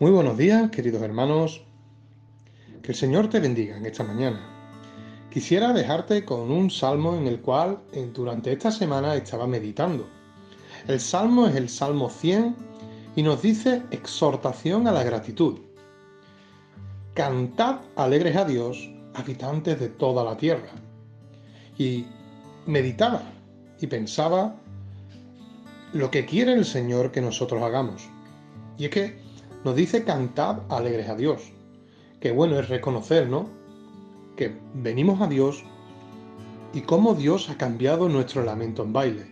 Muy buenos días, queridos hermanos. Que el Señor te bendiga en esta mañana. Quisiera dejarte con un salmo en el cual durante esta semana estaba meditando. El salmo es el Salmo 100 y nos dice exhortación a la gratitud. Cantad alegres a Dios, habitantes de toda la tierra. Y meditaba y pensaba lo que quiere el Señor que nosotros hagamos. Y es que nos dice cantad alegres a Dios. Que bueno es reconocer, ¿no? Que venimos a Dios y cómo Dios ha cambiado nuestro lamento en baile.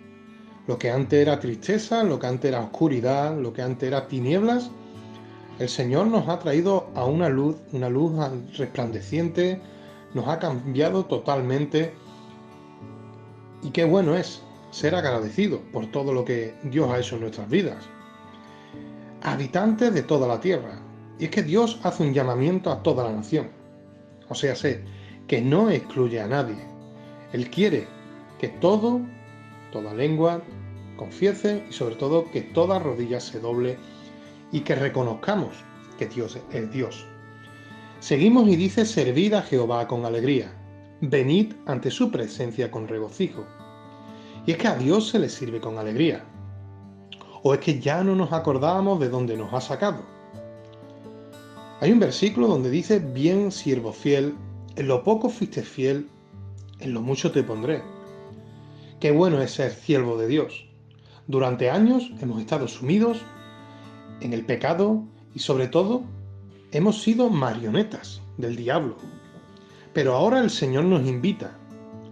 Lo que antes era tristeza, lo que antes era oscuridad, lo que antes era tinieblas, el Señor nos ha traído a una luz, una luz resplandeciente, nos ha cambiado totalmente. Y qué bueno es ser agradecido por todo lo que Dios ha hecho en nuestras vidas habitantes de toda la tierra. Y es que Dios hace un llamamiento a toda la nación. O sea, sé que no excluye a nadie. Él quiere que todo, toda lengua, confiese y sobre todo que toda rodilla se doble y que reconozcamos que Dios es Dios. Seguimos y dice, servid a Jehová con alegría, venid ante su presencia con regocijo. Y es que a Dios se le sirve con alegría. ¿O es que ya no nos acordamos de dónde nos ha sacado? Hay un versículo donde dice, bien siervo fiel, en lo poco fuiste fiel, en lo mucho te pondré. Qué bueno es ser siervo de Dios. Durante años hemos estado sumidos en el pecado y sobre todo hemos sido marionetas del diablo. Pero ahora el Señor nos invita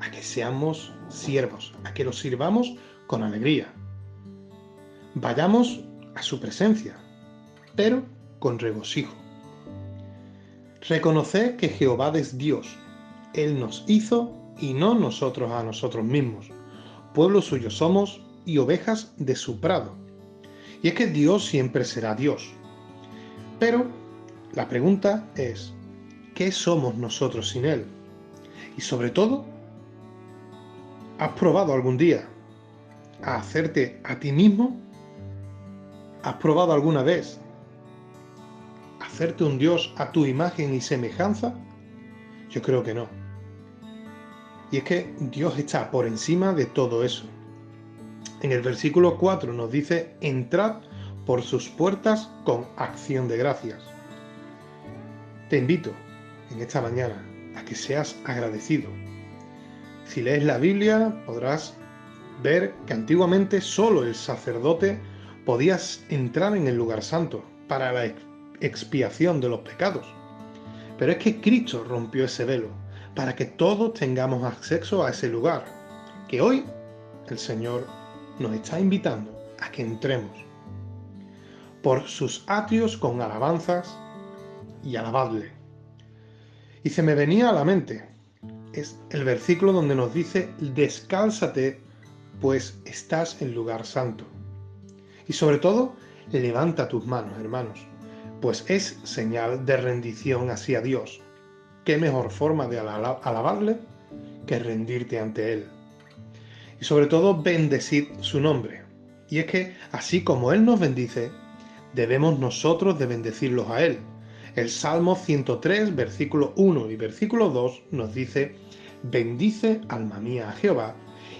a que seamos siervos, a que lo sirvamos con alegría. Vayamos a su presencia, pero con regocijo. Reconoced que Jehová es Dios. Él nos hizo y no nosotros a nosotros mismos. Pueblo suyo somos y ovejas de su prado. Y es que Dios siempre será Dios. Pero la pregunta es, ¿qué somos nosotros sin Él? Y sobre todo, ¿has probado algún día a hacerte a ti mismo ¿Has probado alguna vez hacerte un Dios a tu imagen y semejanza? Yo creo que no. Y es que Dios está por encima de todo eso. En el versículo 4 nos dice, entrad por sus puertas con acción de gracias. Te invito en esta mañana a que seas agradecido. Si lees la Biblia podrás ver que antiguamente solo el sacerdote podías entrar en el lugar santo para la expiación de los pecados. Pero es que Cristo rompió ese velo para que todos tengamos acceso a ese lugar, que hoy el Señor nos está invitando a que entremos por sus atrios con alabanzas y alabadle. Y se me venía a la mente es el versículo donde nos dice, descálzate, pues estás en lugar santo. Y sobre todo, levanta tus manos, hermanos, pues es señal de rendición hacia Dios. ¿Qué mejor forma de alabarle que rendirte ante Él? Y sobre todo, bendecir su nombre. Y es que, así como Él nos bendice, debemos nosotros de bendecirlos a Él. El Salmo 103, versículo 1 y versículo 2 nos dice, bendice alma mía a Jehová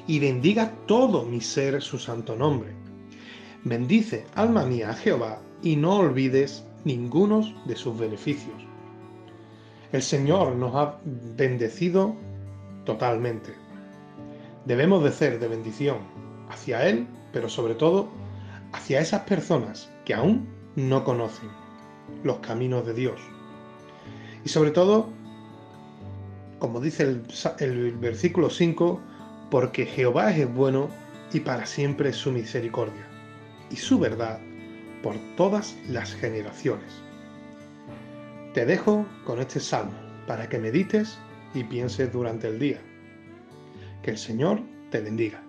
y bendiga todo mi ser su santo nombre Bendice, alma mía, a Jehová, y no olvides ninguno de sus beneficios. El Señor nos ha bendecido totalmente. Debemos de ser de bendición hacia Él, pero sobre todo hacia esas personas que aún no conocen los caminos de Dios. Y sobre todo, como dice el, el versículo 5, porque Jehová es bueno y para siempre es su misericordia y su verdad por todas las generaciones. Te dejo con este salmo para que medites y pienses durante el día. Que el Señor te bendiga.